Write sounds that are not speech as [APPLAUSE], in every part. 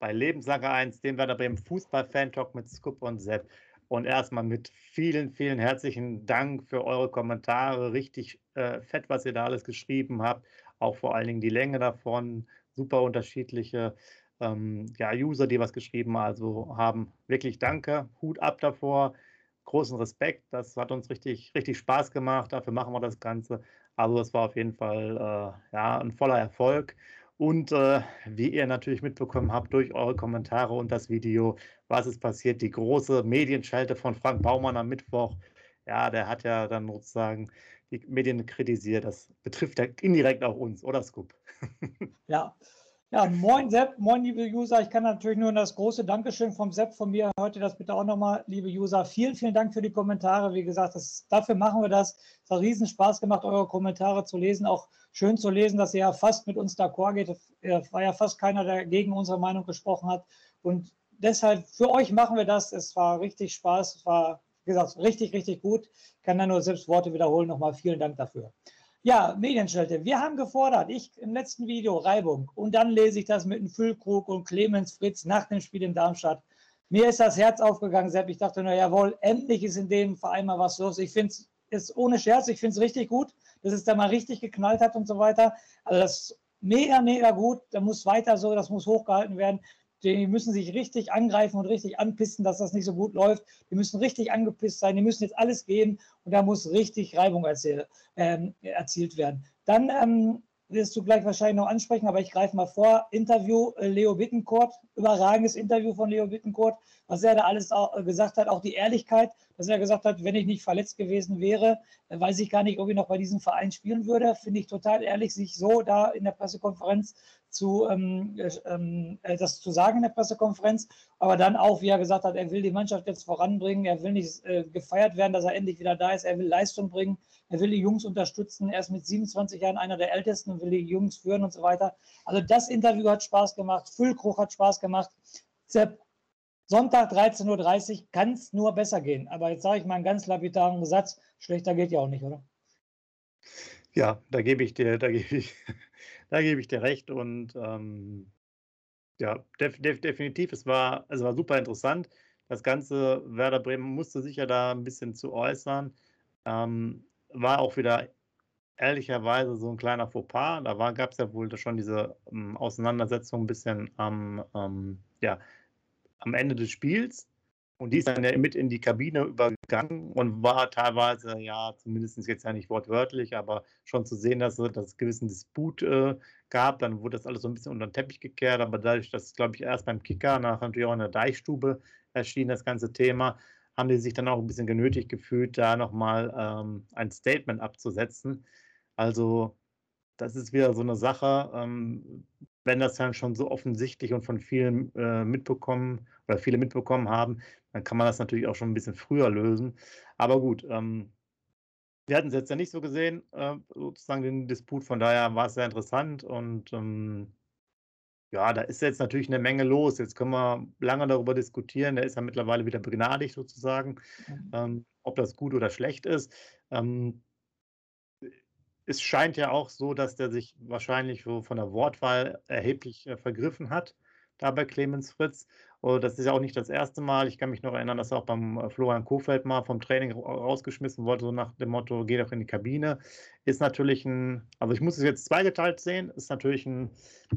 bei Lebenslange 1, dem Werder Bremen Fußball-Fan-Talk mit Scoop und Sepp. Und erstmal mit vielen, vielen herzlichen Dank für eure Kommentare. Richtig äh, fett, was ihr da alles geschrieben habt. Auch vor allen Dingen die Länge davon. Super unterschiedliche ähm, ja, User, die was geschrieben also haben. Wirklich danke. Hut ab davor. Großen Respekt. Das hat uns richtig, richtig Spaß gemacht. Dafür machen wir das Ganze. Also, das war auf jeden Fall äh, ja, ein voller Erfolg. Und äh, wie ihr natürlich mitbekommen habt durch eure Kommentare und das Video, was ist passiert? Die große Medienschalte von Frank Baumann am Mittwoch. Ja, der hat ja dann sozusagen die Medien kritisiert. Das betrifft ja indirekt auch uns, oder Scoop? Ja, ja, moin Sepp, moin liebe User. Ich kann natürlich nur das große Dankeschön vom Sepp von mir heute das bitte auch nochmal, liebe User. Vielen, vielen Dank für die Kommentare. Wie gesagt, das, dafür machen wir das. Es hat riesen Spaß gemacht, eure Kommentare zu lesen. Auch schön zu lesen, dass ihr ja fast mit uns d'accord geht. Es war ja fast keiner, der gegen unsere Meinung gesprochen hat. Und deshalb, für euch machen wir das. Es war richtig Spaß. Es war, wie gesagt, richtig, richtig gut. Ich kann da nur selbst Worte wiederholen. Nochmal vielen Dank dafür. Ja, Medienschelte. Wir haben gefordert, ich im letzten Video Reibung und dann lese ich das mit dem Füllkrug und Clemens Fritz nach dem Spiel in Darmstadt. Mir ist das Herz aufgegangen, Sepp. Ich dachte nur, jawohl, endlich ist in dem Verein mal was los. Ich finde es ohne Scherz, ich finde es richtig gut, dass es da mal richtig geknallt hat und so weiter. Also das ist mega, mega gut. Da muss weiter so, das muss hochgehalten werden die müssen sich richtig angreifen und richtig anpissen, dass das nicht so gut läuft. Die müssen richtig angepisst sein, die müssen jetzt alles geben und da muss richtig Reibung erziel, ähm, erzielt werden. Dann ähm, wirst du gleich wahrscheinlich noch ansprechen, aber ich greife mal vor. Interview äh, Leo Bittencourt, überragendes Interview von Leo Bittencourt, was er da alles auch, äh, gesagt hat, auch die Ehrlichkeit, dass er gesagt hat, wenn ich nicht verletzt gewesen wäre, äh, weiß ich gar nicht, ob ich noch bei diesem Verein spielen würde. Finde ich total ehrlich, sich so da in der Pressekonferenz zu, ähm, ähm, äh, das zu sagen in der Pressekonferenz, aber dann auch, wie er gesagt hat, er will die Mannschaft jetzt voranbringen, er will nicht äh, gefeiert werden, dass er endlich wieder da ist, er will Leistung bringen, er will die Jungs unterstützen, er ist mit 27 Jahren einer der Ältesten und will die Jungs führen und so weiter. Also das Interview hat Spaß gemacht, Füllkruch hat Spaß gemacht. Sepp, Sonntag 13.30 Uhr kann es nur besser gehen. Aber jetzt sage ich mal einen ganz lapidaren Satz, schlechter geht ja auch nicht, oder? Ja, da gebe ich dir, da gebe ich, da gebe ich dir recht. Und ähm, ja, def, def, definitiv, es war, es war super interessant. Das ganze Werder Bremen musste sich ja da ein bisschen zu äußern. Ähm, war auch wieder ehrlicherweise so ein kleiner Fauxpas. Da gab es ja wohl schon diese ähm, Auseinandersetzung ein bisschen am, ähm, ja, am Ende des Spiels. Und die ist dann ja mit in die Kabine übergegangen und war teilweise, ja, zumindest jetzt ja nicht wortwörtlich, aber schon zu sehen, dass, dass es gewissen Disput äh, gab. Dann wurde das alles so ein bisschen unter den Teppich gekehrt, aber dadurch, dass, glaube ich, erst beim Kicker, nachher natürlich auch in der Deichstube erschien das ganze Thema, haben die sich dann auch ein bisschen genötigt gefühlt, da nochmal ähm, ein Statement abzusetzen. Also, das ist wieder so eine Sache. Ähm, wenn das dann schon so offensichtlich und von vielen äh, mitbekommen oder viele mitbekommen haben, dann kann man das natürlich auch schon ein bisschen früher lösen. Aber gut, ähm, wir hatten es jetzt ja nicht so gesehen, äh, sozusagen den Disput, von daher war es sehr interessant und ähm, ja, da ist jetzt natürlich eine Menge los. Jetzt können wir lange darüber diskutieren. Der ist ja mittlerweile wieder begnadigt sozusagen, mhm. ähm, ob das gut oder schlecht ist. Ähm, es scheint ja auch so, dass der sich wahrscheinlich von der Wortwahl erheblich äh, vergriffen hat, da bei Clemens Fritz. Und das ist ja auch nicht das erste Mal. Ich kann mich noch erinnern, dass er auch beim äh, Florian Kofeld mal vom Training rausgeschmissen wurde, so nach dem Motto, geh doch in die Kabine. Ist natürlich ein, also ich muss es jetzt zweigeteilt sehen, ist natürlich ein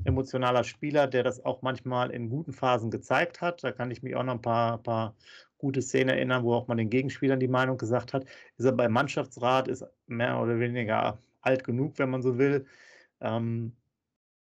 emotionaler Spieler, der das auch manchmal in guten Phasen gezeigt hat. Da kann ich mich auch noch ein paar, paar gute Szenen erinnern, wo auch mal den Gegenspielern die Meinung gesagt hat. Ist er beim Mannschaftsrat, ist mehr oder weniger alt genug, wenn man so will. Ähm,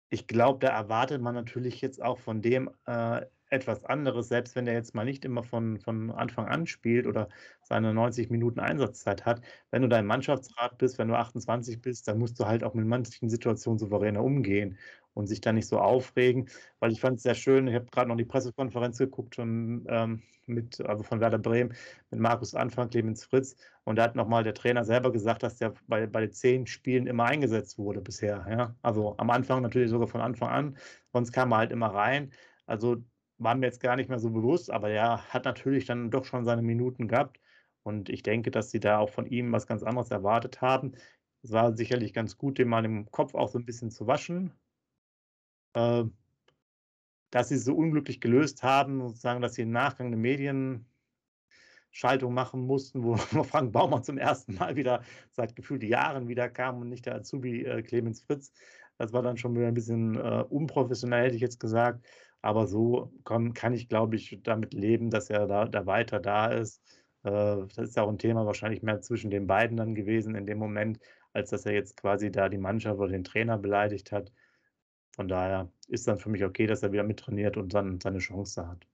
ich glaube, da erwartet man natürlich jetzt auch von dem äh, etwas anderes, selbst wenn er jetzt mal nicht immer von, von Anfang an spielt oder seine 90 Minuten Einsatzzeit hat. Wenn du dein Mannschaftsrat bist, wenn du 28 bist, dann musst du halt auch mit manchen Situationen souveräner umgehen und sich da nicht so aufregen, weil ich fand es sehr schön, ich habe gerade noch die Pressekonferenz geguckt und, ähm, mit, also von Werder Bremen mit Markus Anfang, Clemens Fritz und da hat nochmal der Trainer selber gesagt, dass der bei, bei den zehn Spielen immer eingesetzt wurde bisher. Ja? Also am Anfang natürlich sogar von Anfang an, sonst kam er halt immer rein. Also war mir jetzt gar nicht mehr so bewusst, aber er hat natürlich dann doch schon seine Minuten gehabt. Und ich denke, dass sie da auch von ihm was ganz anderes erwartet haben. Es war sicherlich ganz gut, den mal im Kopf auch so ein bisschen zu waschen. Äh, dass sie es so unglücklich gelöst haben, sozusagen, dass sie im Nachgang eine Medienschaltung machen mussten, wo [LAUGHS] Frank Baumann zum ersten Mal wieder seit gefühlt Jahren wieder kam und nicht der Azubi äh, Clemens Fritz. Das war dann schon wieder ein bisschen äh, unprofessionell, hätte ich jetzt gesagt. Aber so kann, kann ich, glaube ich, damit leben, dass er da, da weiter da ist. Äh, das ist auch ein Thema wahrscheinlich mehr zwischen den beiden dann gewesen in dem Moment, als dass er jetzt quasi da die Mannschaft oder den Trainer beleidigt hat. Von daher ist dann für mich okay, dass er wieder mittrainiert und dann seine Chance hat.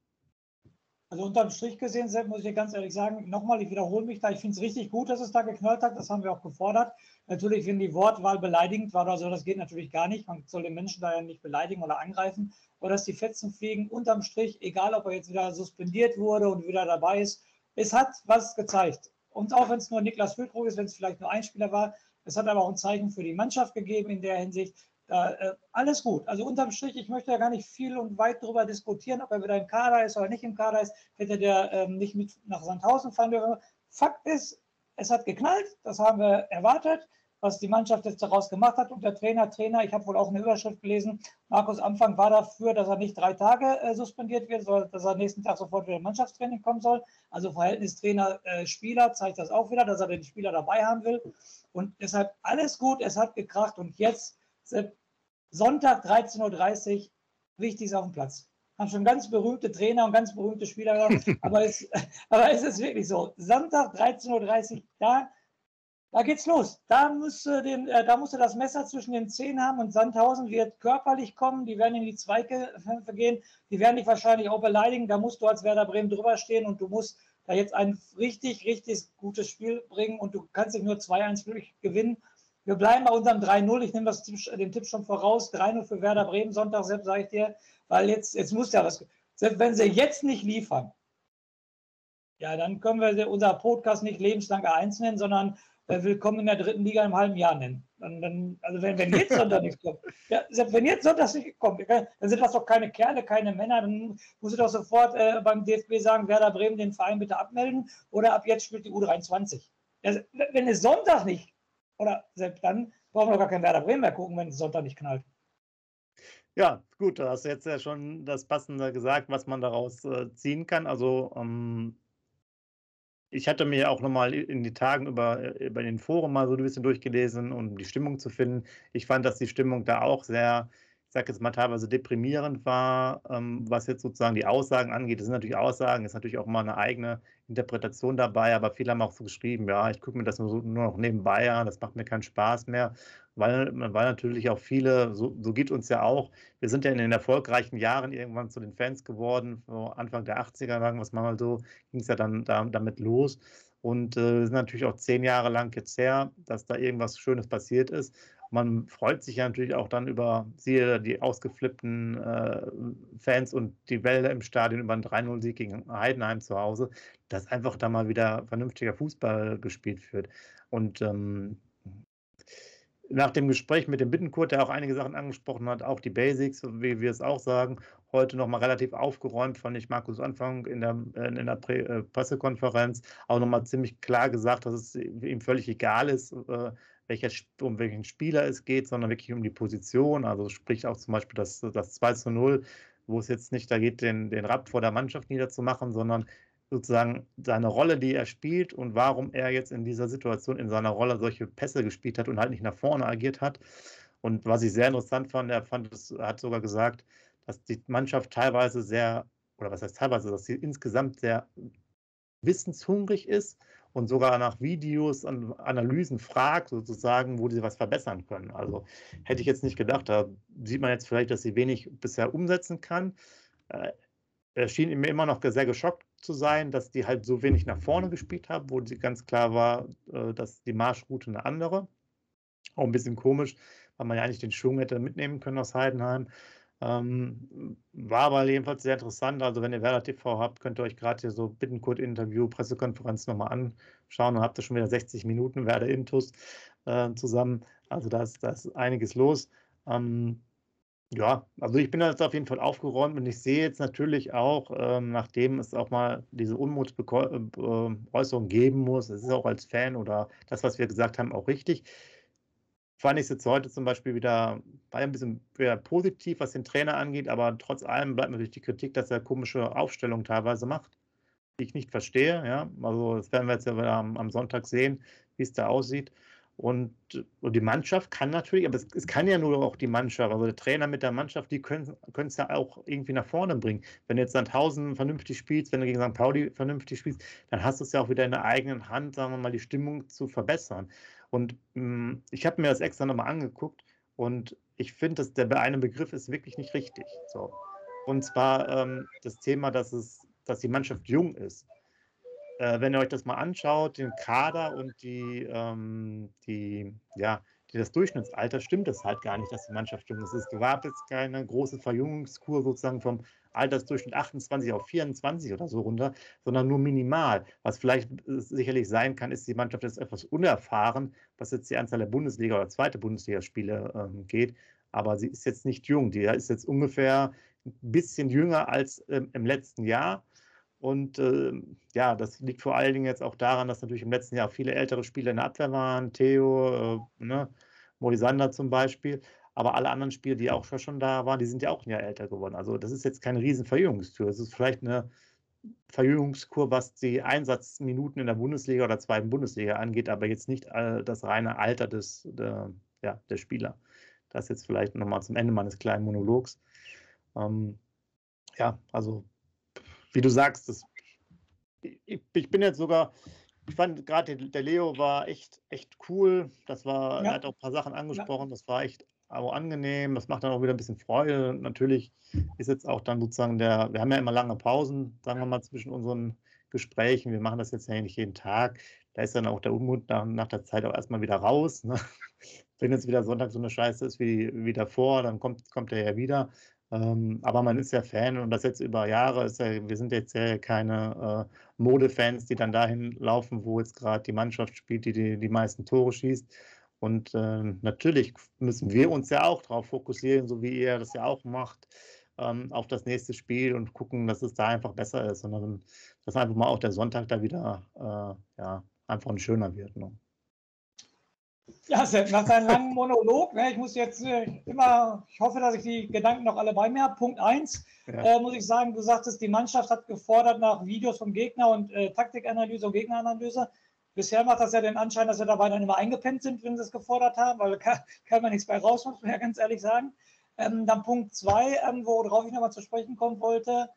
Also unterm Strich gesehen, Sepp, muss ich dir ganz ehrlich sagen, nochmal, ich wiederhole mich da, ich finde es richtig gut, dass es da geknallt hat, das haben wir auch gefordert. Natürlich, wenn die Wortwahl beleidigend war oder so, das geht natürlich gar nicht. Man soll den Menschen da ja nicht beleidigen oder angreifen oder dass die Fetzen fliegen. Unterm Strich, egal ob er jetzt wieder suspendiert wurde und wieder dabei ist, es hat was gezeigt. Und auch wenn es nur Niklas Füllkrug ist, wenn es vielleicht nur ein Spieler war, es hat aber auch ein Zeichen für die Mannschaft gegeben in der Hinsicht. Äh, alles gut. Also unterm Strich, ich möchte ja gar nicht viel und weit darüber diskutieren, ob er wieder im Kader ist oder nicht im Kader ist. Hätte der ähm, nicht mit nach Sandhausen fahren dürfen. Fakt ist, es hat geknallt, das haben wir erwartet, was die Mannschaft jetzt daraus gemacht hat. Und der Trainer, Trainer, ich habe wohl auch eine Überschrift gelesen, Markus Anfang war dafür, dass er nicht drei Tage äh, suspendiert wird, sondern dass er nächsten Tag sofort wieder Mannschaftstraining kommen soll. Also Verhältnis Trainer-Spieler äh, zeigt das auch wieder, dass er den Spieler dabei haben will. Und deshalb alles gut, es hat gekracht und jetzt Sonntag 13.30 Uhr, wichtig ist auf dem Platz. Haben schon ganz berühmte Trainer und ganz berühmte Spieler gehabt, [LAUGHS] aber, es, [LAUGHS] aber es ist wirklich so. Sonntag 13.30 Uhr, da, da geht's los. Da musst, du den, äh, da musst du das Messer zwischen den Zehen haben und Sandhausen wird körperlich kommen. Die werden in die Zweikämpfe gehen. Die werden dich wahrscheinlich auch beleidigen. Da musst du als Werder Bremen drüber stehen und du musst da jetzt ein richtig, richtig gutes Spiel bringen und du kannst dich nur 2-1 gewinnen. Wir bleiben bei unserem 3-0. Ich nehme das, den Tipp schon voraus. 3-0 für Werder Bremen Sonntag, selbst sage ich dir, weil jetzt, jetzt muss ja was. Selbst wenn sie jetzt nicht liefern, ja, dann können wir unser Podcast nicht lebenslang A1 nennen, sondern äh, Willkommen in der dritten Liga im halben Jahr nennen. Dann, dann, also wenn, wenn jetzt Sonntag nichts kommt, [LAUGHS] ja, selbst wenn jetzt Sonntag nicht kommt, dann sind das doch keine Kerle, keine Männer, dann muss ich doch sofort äh, beim DFB sagen, Werder Bremen den Verein bitte abmelden oder ab jetzt spielt die U23. Also, wenn es Sonntag nicht oder selbst dann brauchen wir gar kein Werder Bremen mehr gucken, wenn es Sonntag nicht knallt. Ja, gut, du hast jetzt ja schon das Passende gesagt, was man daraus äh, ziehen kann. Also ähm, ich hatte mir auch nochmal in die Tagen über, äh, über den Forum mal so ein bisschen durchgelesen, um die Stimmung zu finden. Ich fand, dass die Stimmung da auch sehr sage jetzt mal, teilweise deprimierend war, ähm, was jetzt sozusagen die Aussagen angeht. Das sind natürlich Aussagen, ist natürlich auch mal eine eigene Interpretation dabei, aber viele haben auch so geschrieben, ja, ich gucke mir das nur, nur noch nebenbei an, das macht mir keinen Spaß mehr, weil, weil natürlich auch viele, so, so geht uns ja auch, wir sind ja in den erfolgreichen Jahren irgendwann zu den Fans geworden, Anfang der 80er, sagen wir es mal so, ging es ja dann da, damit los. Und äh, sind natürlich auch zehn Jahre lang jetzt her, dass da irgendwas Schönes passiert ist. Man freut sich ja natürlich auch dann über, siehe die ausgeflippten äh, Fans und die Welle im Stadion über einen 3-0-Sieg gegen Heidenheim zu Hause, dass einfach da mal wieder vernünftiger Fußball gespielt wird. Und ähm, nach dem Gespräch mit dem Bittenkurt, der auch einige Sachen angesprochen hat, auch die Basics, wie wir es auch sagen, heute nochmal relativ aufgeräumt, fand ich Markus Anfang in der, in der äh, Pressekonferenz auch nochmal ziemlich klar gesagt, dass es ihm völlig egal ist, äh, welcher, um welchen Spieler es geht, sondern wirklich um die Position. Also sprich auch zum Beispiel das, das 2 zu 0 wo es jetzt nicht da geht, den, den Rapp vor der Mannschaft niederzumachen, sondern sozusagen seine Rolle, die er spielt und warum er jetzt in dieser Situation in seiner Rolle solche Pässe gespielt hat und halt nicht nach vorne agiert hat. Und was ich sehr interessant fand, er fand hat sogar gesagt, dass die Mannschaft teilweise sehr, oder was heißt teilweise, dass sie insgesamt sehr wissenshungrig ist und sogar nach Videos und Analysen fragt, sozusagen, wo sie was verbessern können. Also hätte ich jetzt nicht gedacht. Da sieht man jetzt vielleicht, dass sie wenig bisher umsetzen kann. Äh, er schien mir immer noch sehr geschockt zu sein, dass die halt so wenig nach vorne gespielt haben, wo sie ganz klar war, äh, dass die Marschroute eine andere. Auch ein bisschen komisch, weil man ja eigentlich den Schwung hätte mitnehmen können aus Heidenheim. Ähm, war aber jedenfalls sehr interessant. Also, wenn ihr Werder TV habt, könnt ihr euch gerade hier so Bittenkurt-Interview, Pressekonferenz nochmal anschauen. Dann habt ihr schon wieder 60 Minuten Werder Intus äh, zusammen. Also, da ist, da ist einiges los. Ähm, ja, also ich bin da jetzt auf jeden Fall aufgeräumt und ich sehe jetzt natürlich auch, ähm, nachdem es auch mal diese Unmutsäußerung äh, geben muss, es ist auch als Fan oder das, was wir gesagt haben, auch richtig. Fand ich es jetzt heute zum Beispiel wieder, war ein bisschen wieder positiv, was den Trainer angeht, aber trotz allem bleibt natürlich die Kritik, dass er komische Aufstellungen teilweise macht, die ich nicht verstehe. Ja, also das werden wir jetzt ja wieder am, am Sonntag sehen, wie es da aussieht. Und, und, die Mannschaft kann natürlich, aber es, es, kann ja nur auch die Mannschaft, also der Trainer mit der Mannschaft, die können es ja auch irgendwie nach vorne bringen. Wenn du jetzt Sandhausen vernünftig spielst, wenn du gegen St. Pauli vernünftig spielst, dann hast du es ja auch wieder in der eigenen Hand, sagen wir mal, die Stimmung zu verbessern. Und mh, hm, ich habe mir das extra nochmal angeguckt und ich finde, dass der eine Begriff ist wirklich nicht richtig. So. Und zwar ähm, das Thema, dass, es, dass die Mannschaft jung ist. Äh, wenn ihr euch das mal anschaut, den Kader und die, ähm, die, ja, die, das Durchschnittsalter, stimmt es halt gar nicht, dass die Mannschaft jung ist. Gab jetzt keine große Verjüngungskur sozusagen vom Altersdurchschnitt 28 auf 24 oder so runter, sondern nur minimal. Was vielleicht äh, sicherlich sein kann, ist, die Mannschaft ist etwas unerfahren, was jetzt die Anzahl der Bundesliga- oder zweite Bundesligaspiele ähm, geht. Aber sie ist jetzt nicht jung. Die ist jetzt ungefähr ein bisschen jünger als ähm, im letzten Jahr. Und äh, ja, das liegt vor allen Dingen jetzt auch daran, dass natürlich im letzten Jahr viele ältere Spieler in der Abwehr waren, Theo, äh, ne, Molisander zum Beispiel. Aber alle anderen Spieler, die auch schon da waren, die sind ja auch ein Jahr älter geworden. Also das ist jetzt keine riesen Verjüngungstür. Es ist vielleicht eine Verjüngungskur, was die Einsatzminuten in der Bundesliga oder zweiten Bundesliga angeht, aber jetzt nicht äh, das reine Alter des, der, ja, der Spieler. Das jetzt vielleicht nochmal zum Ende meines kleinen Monologs. Ähm, ja, also wie du sagst, das, ich, ich bin jetzt sogar, ich fand gerade der Leo war echt, echt cool. Das war, ja. er hat auch ein paar Sachen angesprochen, ja. das war echt auch angenehm. Das macht dann auch wieder ein bisschen Freude. Natürlich ist jetzt auch dann sozusagen der, wir haben ja immer lange Pausen, sagen wir mal, zwischen unseren Gesprächen. Wir machen das jetzt ja nicht jeden Tag. Da ist dann auch der Unmut nach, nach der Zeit auch erstmal wieder raus. Ne? [LAUGHS] Wenn jetzt wieder Sonntag so eine Scheiße ist wie, wie davor, dann kommt, kommt er ja wieder. Ähm, aber man ist ja Fan und das jetzt über Jahre ist ja, wir sind jetzt ja keine äh, Modefans, die dann dahin laufen, wo jetzt gerade die Mannschaft spielt, die, die die meisten Tore schießt. Und äh, natürlich müssen wir uns ja auch darauf fokussieren, so wie ihr das ja auch macht, ähm, auf das nächste Spiel und gucken, dass es da einfach besser ist, sondern dass einfach mal auch der Sonntag da wieder äh, ja, einfach ein schöner wird. Ne? Ja, Sepp, nach seinem langen Monolog, ne, ich muss jetzt äh, immer, ich hoffe, dass ich die Gedanken noch alle bei mir habe. Punkt 1, ja. äh, muss ich sagen, du sagtest, die Mannschaft hat gefordert nach Videos vom Gegner und äh, Taktikanalyse und Gegneranalyse. Bisher macht das ja den Anschein, dass wir dabei dann immer eingepennt sind, wenn sie es gefordert haben, weil kann, kann man nichts bei raus, muss man ja ganz ehrlich sagen. Ähm, dann Punkt 2, ähm, worauf ich nochmal zu sprechen kommen wollte,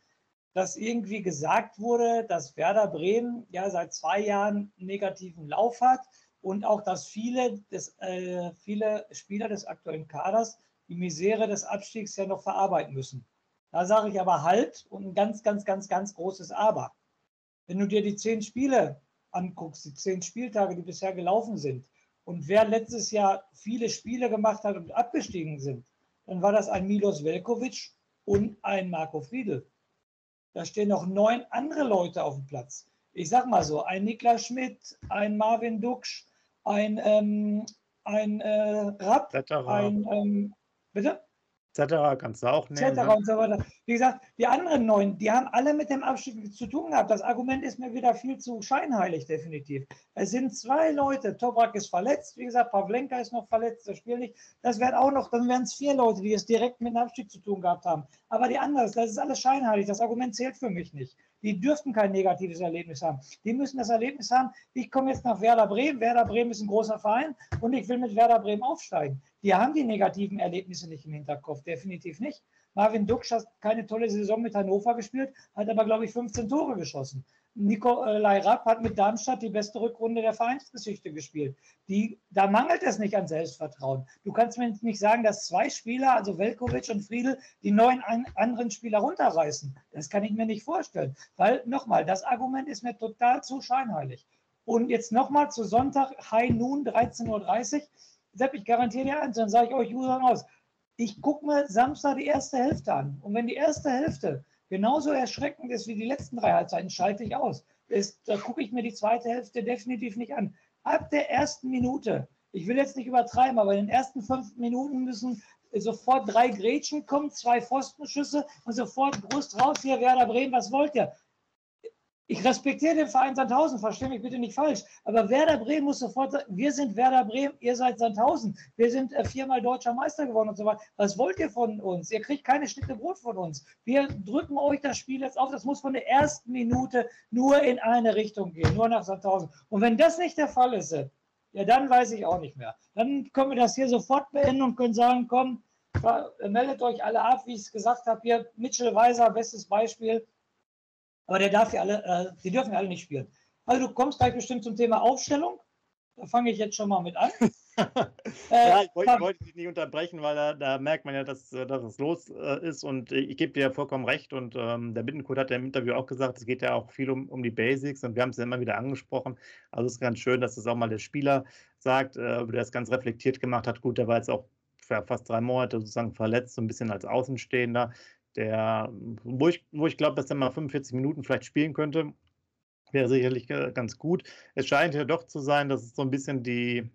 dass irgendwie gesagt wurde, dass Werder Bremen ja seit zwei Jahren einen negativen Lauf hat und auch, dass viele, des, äh, viele Spieler des aktuellen Kaders die Misere des Abstiegs ja noch verarbeiten müssen. Da sage ich aber halt und ein ganz, ganz, ganz, ganz großes Aber. Wenn du dir die zehn Spiele anguckst, die zehn Spieltage, die bisher gelaufen sind, und wer letztes Jahr viele Spiele gemacht hat und abgestiegen sind, dann war das ein Milos Velkovic und ein Marco Friedl. Da stehen noch neun andere Leute auf dem Platz. Ich sag mal so, ein Niklas Schmidt, ein Marvin Duksch, ein, ähm, ein äh, Rapp, Zetterer. ein, ähm, bitte? Zetterer kannst du auch nehmen. Zetterer ne? und so weiter. Wie gesagt, die anderen neun, die haben alle mit dem Abstieg zu tun gehabt. Das Argument ist mir wieder viel zu scheinheilig, definitiv. Es sind zwei Leute. Toprak ist verletzt, wie gesagt, Pavlenka ist noch verletzt, das Spiel nicht. Das wären auch noch, dann wären es vier Leute, die es direkt mit dem Abstieg zu tun gehabt haben. Aber die anderen, das ist alles scheinheilig. Das Argument zählt für mich nicht. Die dürften kein negatives Erlebnis haben. Die müssen das Erlebnis haben, ich komme jetzt nach Werder Bremen. Werder Bremen ist ein großer Verein und ich will mit Werder Bremen aufsteigen. Die haben die negativen Erlebnisse nicht im Hinterkopf, definitiv nicht. Marvin Duksch hat keine tolle Saison mit Hannover gespielt, hat aber, glaube ich, 15 Tore geschossen. Nikolai Rapp hat mit Darmstadt die beste Rückrunde der Vereinsgeschichte gespielt. Die, da mangelt es nicht an Selbstvertrauen. Du kannst mir nicht sagen, dass zwei Spieler, also Velkovic und Friedel, die neun anderen Spieler runterreißen. Das kann ich mir nicht vorstellen. Weil, nochmal, das Argument ist mir total zu scheinheilig. Und jetzt nochmal zu Sonntag, High Noon, 13.30 Uhr. Sepp, ich garantiere dir eins, dann sage ich euch Usern aus ich gucke mir Samstag die erste Hälfte an. Und wenn die erste Hälfte genauso erschreckend ist wie die letzten drei Halbzeiten, schalte ich aus. Ist, da gucke ich mir die zweite Hälfte definitiv nicht an. Ab der ersten Minute, ich will jetzt nicht übertreiben, aber in den ersten fünf Minuten müssen sofort drei Grätschen kommen, zwei Pfostenschüsse und sofort Brust raus hier, Werder Bremen, was wollt ihr? Ich respektiere den Verein Sandhausen, verstehe mich bitte nicht falsch. Aber Werder Bremen muss sofort sagen, wir sind Werder Bremen, ihr seid Sandhausen. Wir sind äh, viermal deutscher Meister geworden und so weiter. Was wollt ihr von uns? Ihr kriegt keine Schnitte Brot von uns. Wir drücken euch das Spiel jetzt auf. Das muss von der ersten Minute nur in eine Richtung gehen, nur nach Sandhausen. Und wenn das nicht der Fall ist, ja, dann weiß ich auch nicht mehr. Dann können wir das hier sofort beenden und können sagen, komm, meldet euch alle ab, wie ich es gesagt habe. Hier, Mitchell Weiser, bestes Beispiel aber der darf ja alle, äh, die dürfen ja alle nicht spielen. Also du kommst gleich bestimmt zum Thema Aufstellung. Da fange ich jetzt schon mal mit an. [LAUGHS] äh, ja, ich wollte, wollte dich nicht unterbrechen, weil da, da merkt man ja, dass, äh, dass es los äh, ist und ich gebe dir ja vollkommen recht und ähm, der Bittenkurt hat ja im Interview auch gesagt, es geht ja auch viel um, um die Basics und wir haben es ja immer wieder angesprochen. Also es ist ganz schön, dass das auch mal der Spieler sagt, äh, der es ganz reflektiert gemacht hat. Gut, der war jetzt auch für fast drei Monate sozusagen verletzt, so ein bisschen als Außenstehender der, wo ich, wo ich glaube, dass er mal 45 Minuten vielleicht spielen könnte, wäre sicherlich ganz gut. Es scheint ja doch zu sein, dass es so ein bisschen die,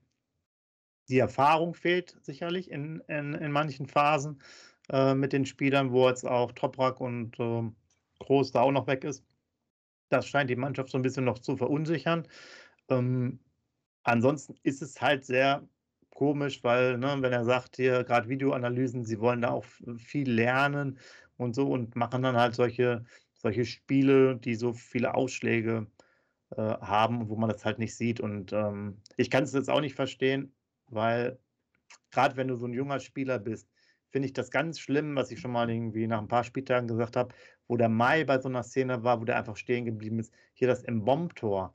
die Erfahrung fehlt, sicherlich in, in, in manchen Phasen äh, mit den Spielern, wo jetzt auch Toprak und äh, Groß da auch noch weg ist. Das scheint die Mannschaft so ein bisschen noch zu verunsichern. Ähm, ansonsten ist es halt sehr komisch, weil, ne, wenn er sagt, hier gerade Videoanalysen, sie wollen da auch viel lernen und so und machen dann halt solche, solche Spiele, die so viele Ausschläge äh, haben, wo man das halt nicht sieht. Und ähm, ich kann es jetzt auch nicht verstehen, weil gerade wenn du so ein junger Spieler bist, finde ich das ganz schlimm, was ich schon mal irgendwie nach ein paar Spieltagen gesagt habe, wo der Mai bei so einer Szene war, wo der einfach stehen geblieben ist. Hier das im Bombentor.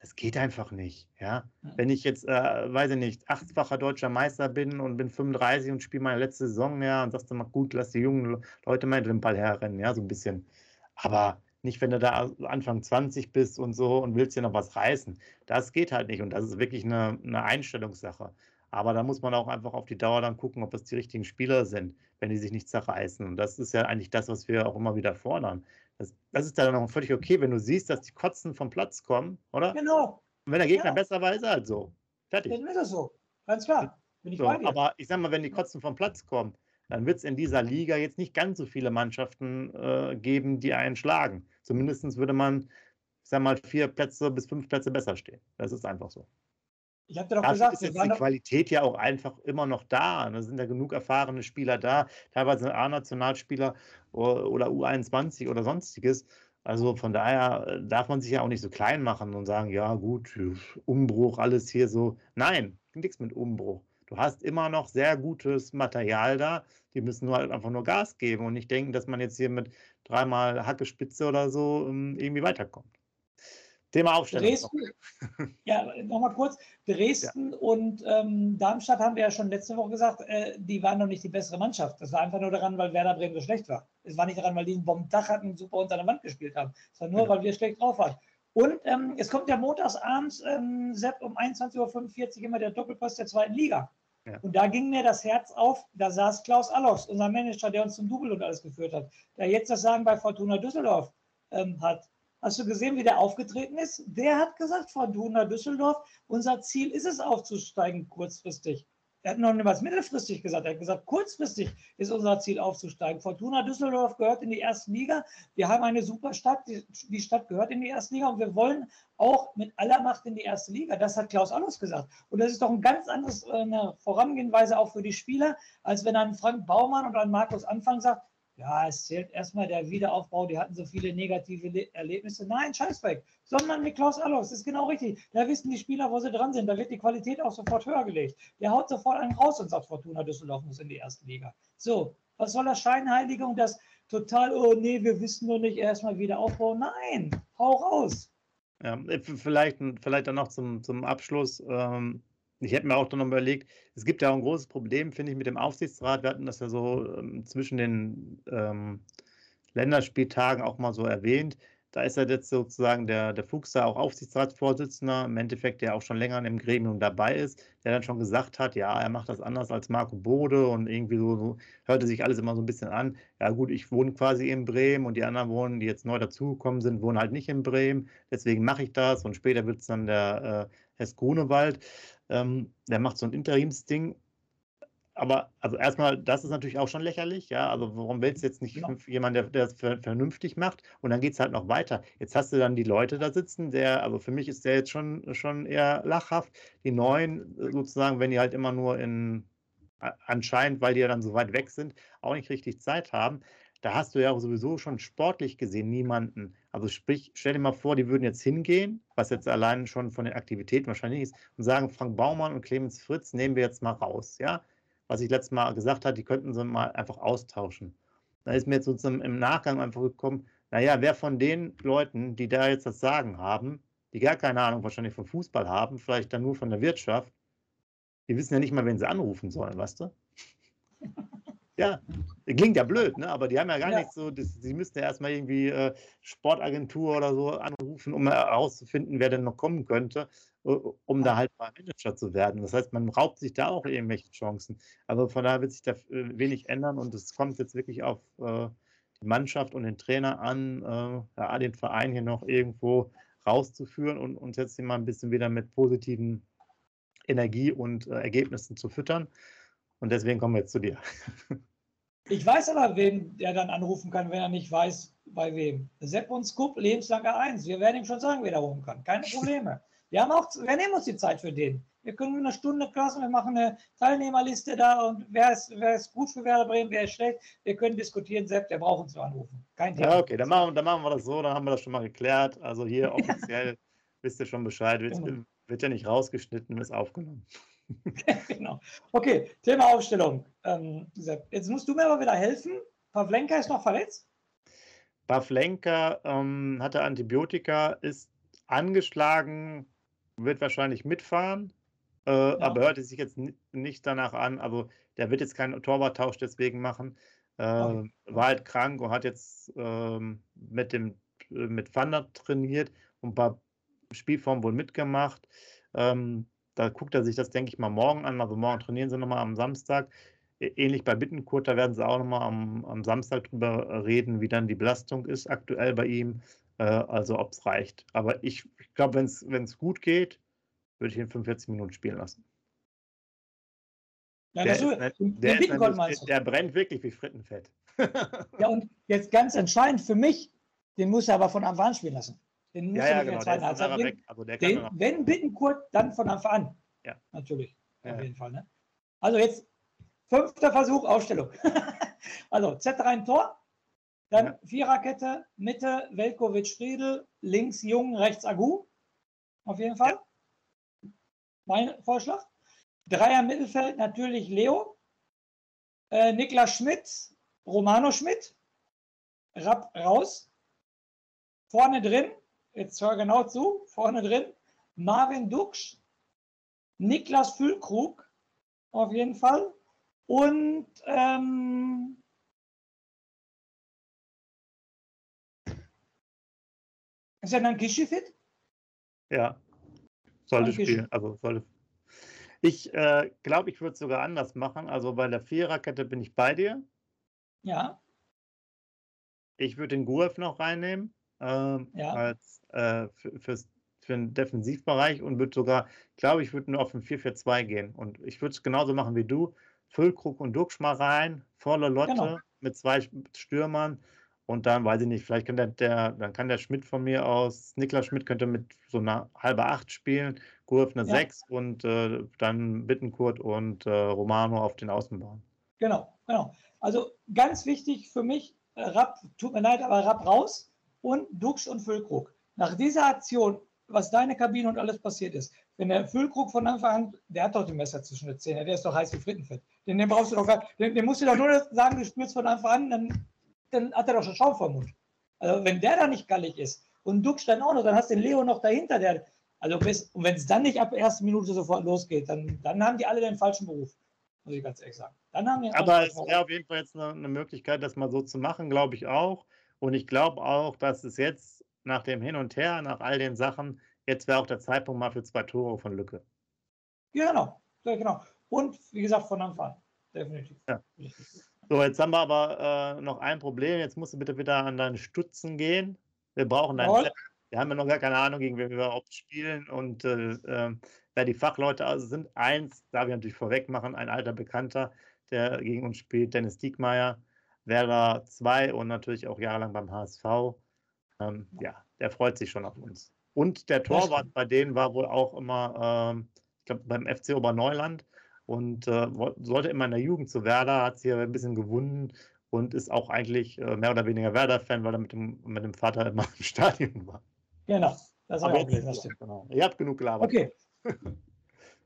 Das geht einfach nicht. Ja? Wenn ich jetzt, äh, weiß ich nicht, achtfacher deutscher Meister bin und bin 35 und spiele meine letzte Saison, ja, und sagst du mal, gut, lass die jungen Leute mal den Ball herrennen, ja, so ein bisschen. Aber nicht, wenn du da Anfang 20 bist und so und willst dir noch was reißen. Das geht halt nicht und das ist wirklich eine, eine Einstellungssache. Aber da muss man auch einfach auf die Dauer dann gucken, ob es die richtigen Spieler sind, wenn die sich nicht zerreißen. Und das ist ja eigentlich das, was wir auch immer wieder fordern. Das, das ist dann auch völlig okay, wenn du siehst, dass die Kotzen vom Platz kommen, oder? Genau. Und wenn der Gegner ja. besser war, ist er halt so. Fertig. Dann ist es so. Ganz klar. Bin ich so, aber ich sag mal, wenn die Kotzen vom Platz kommen, dann wird es in dieser Liga jetzt nicht ganz so viele Mannschaften äh, geben, die einen schlagen. Zumindest würde man, ich sag mal, vier Plätze bis fünf Plätze besser stehen. Das ist einfach so. Ich habe dir doch Dafür gesagt, ist jetzt die Qualität ja auch einfach immer noch da. Da sind ja genug erfahrene Spieler da, teilweise A-Nationalspieler oder U21 oder sonstiges. Also von daher äh, darf man sich ja auch nicht so klein machen und sagen, ja gut, Umbruch, alles hier so. Nein, nichts mit Umbruch. Du hast immer noch sehr gutes Material da. Die müssen nur halt einfach nur Gas geben und nicht denken, dass man jetzt hier mit dreimal Hackespitze oder so ähm, irgendwie weiterkommt. Thema Aufstellung. Dresden, ja, nochmal kurz. Dresden ja. und ähm, Darmstadt haben wir ja schon letzte Woche gesagt, äh, die waren noch nicht die bessere Mannschaft. Das war einfach nur daran, weil Werder Bremen so schlecht war. Es war nicht daran, weil die einen Bombentag hatten und super unter der Wand gespielt haben. Es war nur, genau. weil wir schlecht drauf waren. Und ähm, es kommt ja montags abends, ähm, Sepp, um 21.45 Uhr immer der Doppelpass der zweiten Liga. Ja. Und da ging mir das Herz auf, da saß Klaus Allofs, unser Manager, der uns zum Double und alles geführt hat, der jetzt das Sagen bei Fortuna Düsseldorf ähm, hat. Hast du gesehen, wie der aufgetreten ist? Der hat gesagt, Fortuna Düsseldorf, unser Ziel ist es aufzusteigen kurzfristig. er hat noch was mittelfristig gesagt. Er hat gesagt, kurzfristig ist unser Ziel aufzusteigen. Fortuna Düsseldorf gehört in die erste Liga. Wir haben eine super Stadt. Die, Stadt gehört in die erste Liga und wir wollen auch mit aller Macht in die erste Liga. Das hat Klaus Allus gesagt. Und das ist doch ein ganz anderes äh, eine Vorangehenweise auch für die Spieler, als wenn ein Frank Baumann oder ein Markus Anfang sagt, ja, es zählt erstmal der Wiederaufbau, die hatten so viele negative Erlebnisse. Nein, Scheißbeck, sondern mit Klaus Allofs, das ist genau richtig. Da wissen die Spieler, wo sie dran sind. Da wird die Qualität auch sofort höher gelegt. Der haut sofort einen raus und sagt, Fortuna Düsseldorf muss in die erste Liga. So, was soll das Scheinheilige und das total, oh nee, wir wissen nur nicht, erstmal wieder aufbauen. Nein, hau raus. Ja, vielleicht, vielleicht dann noch zum, zum Abschluss. Ähm, ich hätte mir auch dann noch überlegt, es gibt ja auch ein großes Problem, finde ich, mit dem Aufsichtsrat. Wir hatten das ja so ähm, zwischen den ähm, Länderspieltagen auch mal so erwähnt. Da ist ja jetzt sozusagen der, der Fuchs da auch Aufsichtsratsvorsitzender, im Endeffekt, der auch schon länger im Gremium dabei ist, der dann schon gesagt hat, ja, er macht das anders als Marco Bode und irgendwie so, so hörte sich alles immer so ein bisschen an. Ja, gut, ich wohne quasi in Bremen und die anderen wohnen, die jetzt neu dazugekommen sind, wohnen halt nicht in Bremen. Deswegen mache ich das und später wird es dann der äh, Hess Grunewald. Ähm, der macht so ein Interimsding. Aber also erstmal, das ist natürlich auch schon lächerlich, ja. Also warum willst du jetzt nicht genau. jemanden, der, der das vernünftig macht? Und dann geht es halt noch weiter. Jetzt hast du dann die Leute da sitzen, der, also für mich ist der jetzt schon, schon eher lachhaft. Die neuen, sozusagen, wenn die halt immer nur in anscheinend, weil die ja dann so weit weg sind, auch nicht richtig Zeit haben da hast du ja sowieso schon sportlich gesehen niemanden. Also sprich, stell dir mal vor, die würden jetzt hingehen, was jetzt allein schon von den Aktivitäten wahrscheinlich ist, und sagen, Frank Baumann und Clemens Fritz nehmen wir jetzt mal raus, ja. Was ich letztes Mal gesagt habe, die könnten sie mal einfach austauschen. Da ist mir jetzt sozusagen im Nachgang einfach gekommen, naja, wer von den Leuten, die da jetzt das Sagen haben, die gar keine Ahnung wahrscheinlich von Fußball haben, vielleicht dann nur von der Wirtschaft, die wissen ja nicht mal, wen sie anrufen sollen, weißt du? Ja, klingt ja blöd, ne? aber die haben ja gar ja. nichts so, das, sie müssten ja erstmal irgendwie äh, Sportagentur oder so anrufen, um herauszufinden, wer denn noch kommen könnte, uh, um da halt mal Manager zu werden. Das heißt, man raubt sich da auch irgendwelche Chancen. Also von daher wird sich da äh, wenig ändern und es kommt jetzt wirklich auf äh, die Mannschaft und den Trainer an, äh, ja, den Verein hier noch irgendwo rauszuführen und uns jetzt hier mal ein bisschen wieder mit positiven Energie und äh, Ergebnissen zu füttern. Und deswegen kommen wir jetzt zu dir. [LAUGHS] Ich weiß aber, wen der dann anrufen kann, wenn er nicht weiß, bei wem. Sepp und Scoop, lebenslange Eins. Wir werden ihm schon sagen, wer da rufen kann. Keine Probleme. Wir, haben auch, wir nehmen uns die Zeit für den. Wir können eine Stunde klassen, wir machen eine Teilnehmerliste da und wer ist, wer ist gut für Werder Bremen, wer ist schlecht. Wir können diskutieren, Sepp, der braucht uns zu anrufen. Kein Thema. Ja, okay, dann machen, dann machen wir das so, dann haben wir das schon mal geklärt. Also hier [LAUGHS] offiziell wisst ihr schon Bescheid, wird, genau. wird ja nicht rausgeschnitten, ist aufgenommen. [LAUGHS] genau. Okay, Thema Aufstellung. Ähm, jetzt musst du mir aber wieder helfen. Pavlenka ist noch verletzt? Pavlenka ähm, hatte Antibiotika, ist angeschlagen, wird wahrscheinlich mitfahren, äh, ja. aber hörte sich jetzt nicht danach an. Also der wird jetzt keinen Torwarttausch deswegen machen. Äh, okay. War halt krank und hat jetzt ähm, mit dem mit Wander trainiert und ein paar Spielformen wohl mitgemacht. Ähm, da guckt er sich das, denke ich mal, morgen an. Also morgen trainieren sie nochmal am Samstag. Ähnlich bei Bittenkurt, da werden sie auch nochmal am, am Samstag drüber reden, wie dann die Belastung ist aktuell bei ihm. Äh, also ob es reicht. Aber ich, ich glaube, wenn es gut geht, würde ich ihn 45 Minuten spielen lassen. Ja, der, ist, der, ist, der, brennt wirklich wie Frittenfett. ja, und jetzt ganz entscheidend für mich, den muss er aber von Anfang an spielen lassen. Den ja, ja, genau, der ist bringen. weg. Also der den, wenn Bittenkurt, dann von Anfang an. Ja. Natürlich, ja. auf jeden Fall. Ne? Also jetzt fünfter Versuch, Ausstellung. [LAUGHS] also Z rein Tor, dann ja. Viererkette, Mitte Velkovic Friedel, links Jung, rechts Agu. Auf jeden Fall. Ja. Mein Vorschlag. Dreier Mittelfeld natürlich Leo, äh, Niklas Schmidt, Romano Schmidt, Rapp raus. Vorne drin jetzt hör genau zu, vorne drin, Marvin Duksch, Niklas Füllkrug, auf jeden Fall. Und ähm, ist ja dann Kishi fit? Ja, sollte spielen. Also sollte. Ich äh, glaube, ich würde es sogar anders machen. Also bei der Viererkette bin ich bei dir. Ja. Ich würde den Guev noch reinnehmen ähm, ja. als, äh, für, fürs für den Defensivbereich und würde sogar, glaube ich, würde nur auf ein 4-4-2 gehen. Und ich würde es genauso machen wie du. Füllkrug und Duxch mal rein, volle Lotte genau. mit zwei Stürmern. Und dann weiß ich nicht, vielleicht kann der, der, dann kann der Schmidt von mir aus, Niklas Schmidt könnte mit so einer halbe Acht spielen, Gurf eine ja. Sechs und äh, dann Bittenkurt und äh, Romano auf den Außenbahn. Genau, genau. Also ganz wichtig für mich, äh, Rapp, tut mir leid, aber Rapp raus und Duxch und Füllkrug. Nach dieser Aktion, was deine Kabine und alles passiert ist, wenn der Füllkrug von Anfang an, der hat doch die Messer zwischen den Zähnen, der ist doch heiß wie Frittenfett. Den, den brauchst du doch gar den, den musst du doch nur sagen, du spielst von Anfang an, dann, dann hat er doch schon Schaum vom Mund. Also wenn der da nicht gallig ist und Duxch dann auch noch, dann hast du den Leo noch dahinter, der, also bis, und wenn es dann nicht ab der ersten Minute sofort losgeht, dann, dann haben die alle den falschen Beruf muss ich ganz ehrlich sagen. Aber es wäre auf jeden Fall jetzt eine, eine, Möglichkeit, das mal so zu machen, glaube ich auch. Und ich glaube auch, dass es jetzt nach dem Hin und Her, nach all den Sachen, jetzt wäre auch der Zeitpunkt mal für zwei Tore von Lücke. Ja, genau. Ja, genau. Und wie gesagt, von Anfang an. Definitiv. Ja. So, jetzt haben wir aber äh, noch ein Problem. Jetzt musst du bitte wieder an deine Stutzen gehen. Wir brauchen deinen Wir haben ja noch gar keine Ahnung, gegen wen wir überhaupt spielen. Und äh, äh, wer die Fachleute also sind. Eins, darf ich natürlich vorweg machen, ein alter Bekannter, der gegen uns spielt, Dennis Diekmeyer. Werder 2 und natürlich auch jahrelang beim HSV. Ähm, ja, der freut sich schon auf uns. Und der Torwart bei denen war wohl auch immer, ähm, ich glaube, beim FC Oberneuland und äh, sollte immer in der Jugend zu Werder, hat sich ein bisschen gewunden und ist auch eigentlich äh, mehr oder weniger Werder-Fan, weil er mit dem, mit dem Vater immer [LAUGHS] im Stadion war. Genau, das habe ich auch gelesen. Genau. Ihr habt genug gelabert. Okay, [LAUGHS]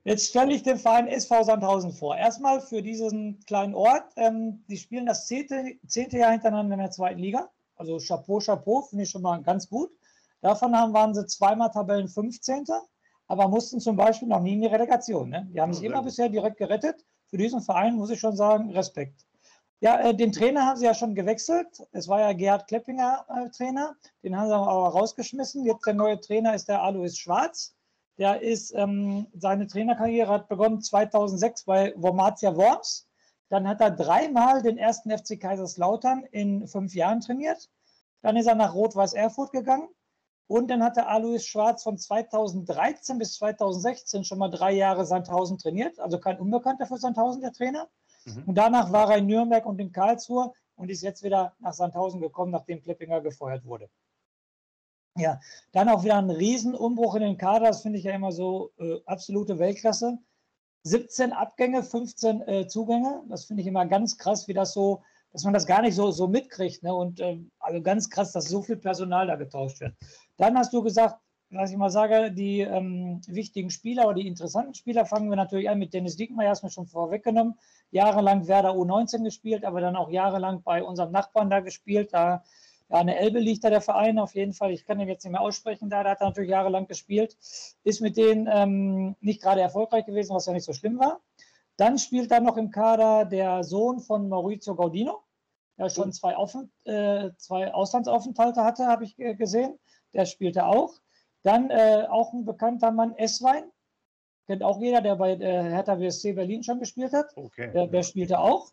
Jetzt stelle ich den Verein SV Sandhausen vor. Erstmal für diesen kleinen Ort. Ähm, die spielen das zehnte, zehnte Jahr hintereinander in der zweiten Liga. Also Chapeau, Chapeau, finde ich schon mal ganz gut. Davon haben, waren sie zweimal Tabellen 15. Aber mussten zum Beispiel noch nie in die Relegation. Ne? Die haben sich immer bisher direkt gerettet. Für diesen Verein muss ich schon sagen, Respekt. Ja, äh, den Trainer haben sie ja schon gewechselt. Es war ja Gerhard Kleppinger äh, Trainer. Den haben sie aber rausgeschmissen. Jetzt der neue Trainer ist der Alois Schwarz. Der ist, ähm, seine Trainerkarriere hat begonnen 2006 bei Wormatia Worms. Dann hat er dreimal den ersten FC Kaiserslautern in fünf Jahren trainiert. Dann ist er nach Rot-Weiß Erfurt gegangen. Und dann hat der Alois Schwarz von 2013 bis 2016 schon mal drei Jahre Sandhausen trainiert. Also kein Unbekannter für Sandhausen, der Trainer. Mhm. Und danach war er in Nürnberg und in Karlsruhe und ist jetzt wieder nach Sandhausen gekommen, nachdem Kleppinger gefeuert wurde. Ja, dann auch wieder ein Riesenumbruch in den Kader, das finde ich ja immer so äh, absolute Weltklasse. 17 Abgänge, 15 äh, Zugänge, das finde ich immer ganz krass, wie das so, dass man das gar nicht so, so mitkriegt. Ne? Und äh, also ganz krass, dass so viel Personal da getauscht wird. Dann hast du gesagt, was ich mal sage, die ähm, wichtigen Spieler oder die interessanten Spieler fangen wir natürlich an mit Dennis Diekmeyer, hast du mir schon vorweggenommen. Jahrelang Werder U19 gespielt, aber dann auch jahrelang bei unserem Nachbarn da gespielt. Da ja, eine Elbe liegt da der Verein auf jeden Fall. Ich kann den jetzt nicht mehr aussprechen, da, da hat er natürlich jahrelang gespielt. Ist mit denen ähm, nicht gerade erfolgreich gewesen, was ja nicht so schlimm war. Dann spielt da noch im Kader der Sohn von Maurizio Gaudino, der schon zwei, Offen, äh, zwei Auslandsaufenthalte hatte, habe ich äh, gesehen. Der spielte auch. Dann äh, auch ein bekannter Mann, Esswein. Kennt auch jeder, der bei äh, Hertha WSC Berlin schon gespielt hat. Okay. Der, der spielte auch.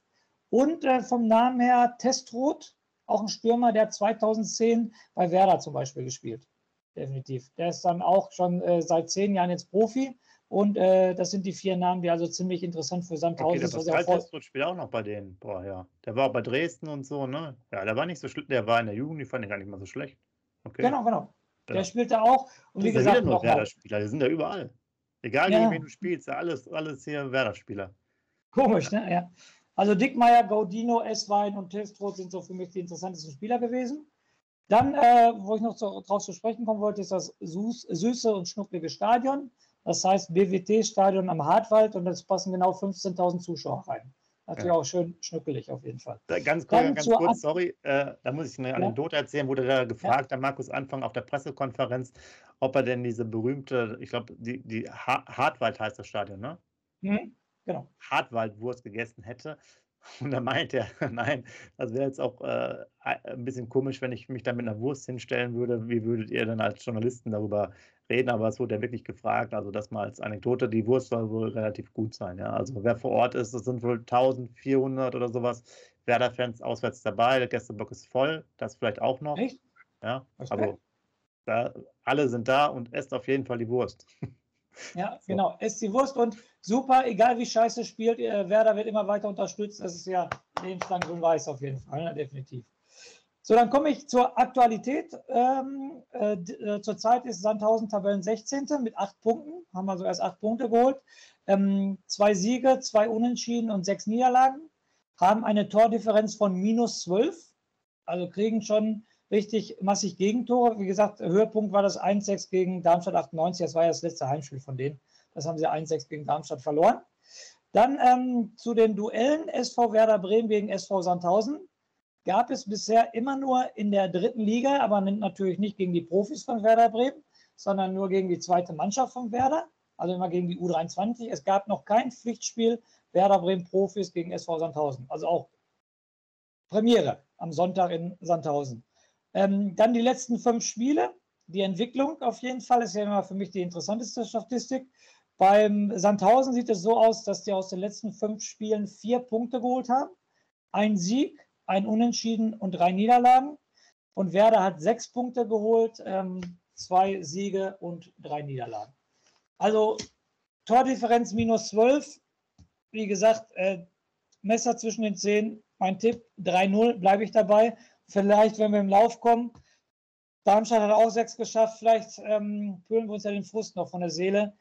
Und äh, vom Namen her Testrot, auch ein Stürmer, der 2010 bei Werder zum Beispiel gespielt. Definitiv. Der ist dann auch schon äh, seit zehn Jahren jetzt Profi. Und äh, das sind die vier Namen, die also ziemlich interessant für Sandhausen sind. Okay, der Pascal spielt auch noch bei denen. Boah, ja. Der war auch bei Dresden und so, ne? Ja, der war nicht so schlecht. Der war in der Jugend, die fand ich gar nicht mal so schlecht. Okay. Genau, genau. Der ja. spielte auch. Und wie gesagt, noch Werder-Spieler, die sind ja überall. Egal, ja. gegen wen du spielst, alles, alles hier Werder-Spieler. Komisch, ne? Ja. Also Dickmeier, Gaudino, Esswein und Tilstroth sind so für mich die interessantesten Spieler gewesen. Dann, äh, wo ich noch zu, drauf zu sprechen kommen wollte, ist das süß, süße und schnucklige Stadion. Das heißt BWT-Stadion am Hartwald und es passen genau 15.000 Zuschauer rein. Natürlich ja. auch schön schnuckelig auf jeden Fall. Ganz, kurz, ganz kurz sorry, äh, da muss ich eine Anekdote ja. erzählen. Wurde da gefragt, ja. der Markus Anfang auf der Pressekonferenz, ob er denn diese berühmte, ich glaube, die, die Hartwald heißt das Stadion, ne? Mhm. Genau. Hartwaldwurst gegessen hätte. [LAUGHS] Und da meint er, [LAUGHS] nein, das wäre jetzt auch äh, ein bisschen komisch, wenn ich mich da mit einer Wurst hinstellen würde. Wie würdet ihr dann als Journalisten darüber reden? Aber es wurde ja wirklich gefragt, also das mal als Anekdote, die Wurst soll wohl relativ gut sein. Ja? Also wer vor Ort ist, es sind wohl 1400 oder sowas Werder-Fans auswärts dabei. Der Gästeblock ist voll, das vielleicht auch noch. Echt? Ja, okay. also da, alle sind da und esst auf jeden Fall die Wurst. [LAUGHS] Ja, [LAUGHS] so. genau. Esst die Wurst und super, egal wie scheiße spielt, äh, Werder wird immer weiter unterstützt. Das ist ja lebenslang grün-weiß auf jeden Fall, ne? definitiv. So, dann komme ich zur Aktualität. Ähm, äh, äh, zurzeit ist Sandhausen Tabellen 16. mit acht Punkten. Haben also erst acht Punkte geholt. Ähm, zwei Siege, zwei Unentschieden und sechs Niederlagen. Haben eine Tordifferenz von minus 12. Also kriegen schon richtig massig Gegentore. Wie gesagt, Höhepunkt war das 1-6 gegen Darmstadt 98. Das war ja das letzte Heimspiel von denen. Das haben sie 1-6 gegen Darmstadt verloren. Dann ähm, zu den Duellen SV Werder Bremen gegen SV Sandhausen. Gab es bisher immer nur in der dritten Liga, aber natürlich nicht gegen die Profis von Werder Bremen, sondern nur gegen die zweite Mannschaft von Werder, also immer gegen die U23. Es gab noch kein Pflichtspiel Werder Bremen Profis gegen SV Sandhausen. Also auch Premiere am Sonntag in Sandhausen. Ähm, dann die letzten fünf Spiele. Die Entwicklung auf jeden Fall ist ja immer für mich die interessanteste Statistik. Beim Sandhausen sieht es so aus, dass die aus den letzten fünf Spielen vier Punkte geholt haben. Ein Sieg, ein Unentschieden und drei Niederlagen. Und Werder hat sechs Punkte geholt, ähm, zwei Siege und drei Niederlagen. Also Tordifferenz minus 12. Wie gesagt, äh, Messer zwischen den Zehen. Mein Tipp 3-0, bleibe ich dabei. Vielleicht, wenn wir im Lauf kommen, Darmstadt hat auch sechs geschafft, vielleicht ähm, fühlen wir uns ja den Frust noch von der Seele.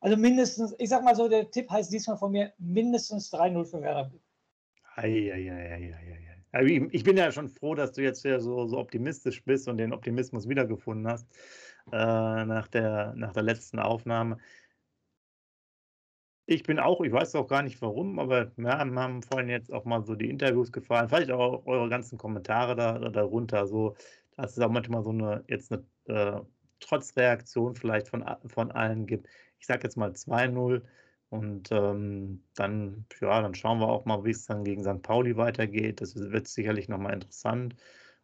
Also mindestens, ich sag mal so, der Tipp heißt diesmal von mir mindestens 3-0 für Werder. Ich bin ja schon froh, dass du jetzt ja so, so optimistisch bist und den Optimismus wiedergefunden hast äh, nach, der, nach der letzten Aufnahme. Ich bin auch, ich weiß auch gar nicht warum, aber mir haben vorhin jetzt auch mal so die Interviews gefallen, vielleicht auch eure ganzen Kommentare da, darunter. So, dass es auch manchmal so eine, jetzt eine äh, Trotzreaktion vielleicht von, von allen gibt. Ich sage jetzt mal 2-0 und ähm, dann, ja, dann schauen wir auch mal, wie es dann gegen St. Pauli weitergeht. Das wird sicherlich nochmal interessant.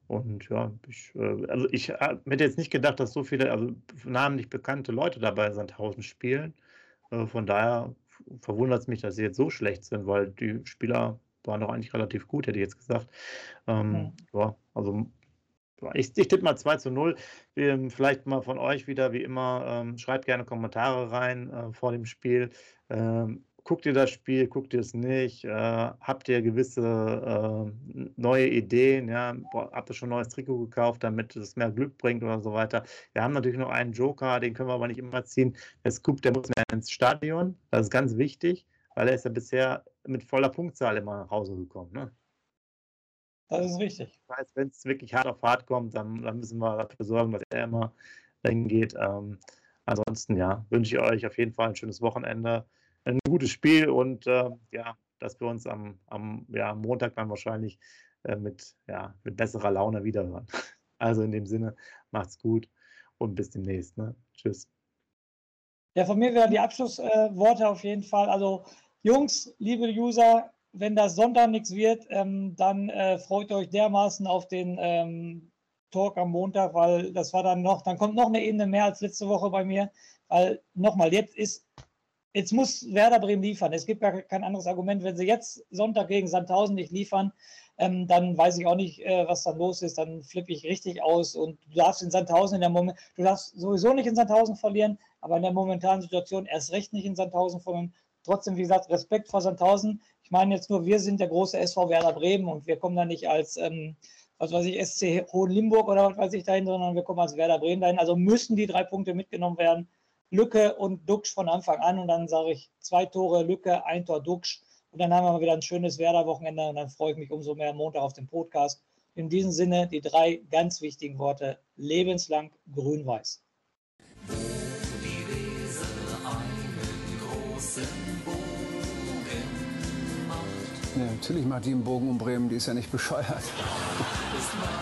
Und ja, ich, äh, also ich äh, hätte jetzt nicht gedacht, dass so viele, also namentlich bekannte Leute dabei Sandhausen spielen. Äh, von daher verwundert es mich, dass sie jetzt so schlecht sind, weil die Spieler waren doch eigentlich relativ gut, hätte ich jetzt gesagt. Ähm, mhm. Ja, also ich, ich tippe mal 2 zu 0. Ähm, vielleicht mal von euch wieder, wie immer, ähm, schreibt gerne Kommentare rein äh, vor dem Spiel. Ähm, guckt ihr das Spiel, guckt ihr es nicht? Äh, habt ihr gewisse äh, neue Ideen? Ja? Habt ihr schon ein neues Trikot gekauft, damit es mehr Glück bringt oder so weiter? Wir haben natürlich noch einen Joker, den können wir aber nicht immer ziehen. Der Scoop, der muss mehr ins Stadion. Das ist ganz wichtig, weil er ist ja bisher mit voller Punktzahl immer nach Hause gekommen. Ne? Das ist richtig. Das heißt, wenn es wirklich hart auf hart kommt, dann, dann, müssen wir dafür sorgen, dass er immer dahin geht. Ähm, ansonsten, ja, wünsche ich euch auf jeden Fall ein schönes Wochenende ein gutes Spiel und äh, ja, dass wir uns am, am ja, Montag dann wahrscheinlich äh, mit, ja, mit besserer Laune wiederhören. [LAUGHS] Also in dem Sinne, macht's gut und bis demnächst. Ne? Tschüss. Ja, von mir wären die Abschlussworte äh, auf jeden Fall. Also, Jungs, liebe User, wenn das Sonntag nichts wird, ähm, dann äh, freut euch dermaßen auf den ähm, Talk am Montag, weil das war dann noch, dann kommt noch eine Ebene mehr als letzte Woche bei mir. Weil nochmal, jetzt ist jetzt muss Werder Bremen liefern. Es gibt ja kein anderes Argument. Wenn sie jetzt Sonntag gegen Sandhausen nicht liefern, ähm, dann weiß ich auch nicht, äh, was dann los ist. Dann flippe ich richtig aus und du darfst in Sandhausen in der Moment, du darfst sowieso nicht in Sandhausen verlieren, aber in der momentanen Situation erst recht nicht in Sandhausen verlieren. Trotzdem, wie gesagt, Respekt vor Sandhausen. Ich meine jetzt nur, wir sind der große SV Werder Bremen und wir kommen da nicht als, ähm, was weiß ich, SC Hohenlimburg oder was weiß ich dahin, sondern wir kommen als Werder Bremen dahin. Also müssen die drei Punkte mitgenommen werden. Lücke und Duxch von Anfang an und dann sage ich zwei Tore Lücke, ein Tor Duxch und dann haben wir mal wieder ein schönes Werder-Wochenende und dann freue ich mich umso mehr am Montag auf den Podcast. In diesem Sinne die drei ganz wichtigen Worte: lebenslang grün-weiß. Ja, natürlich macht die einen Bogen um Bremen, die ist ja nicht bescheuert. [LAUGHS]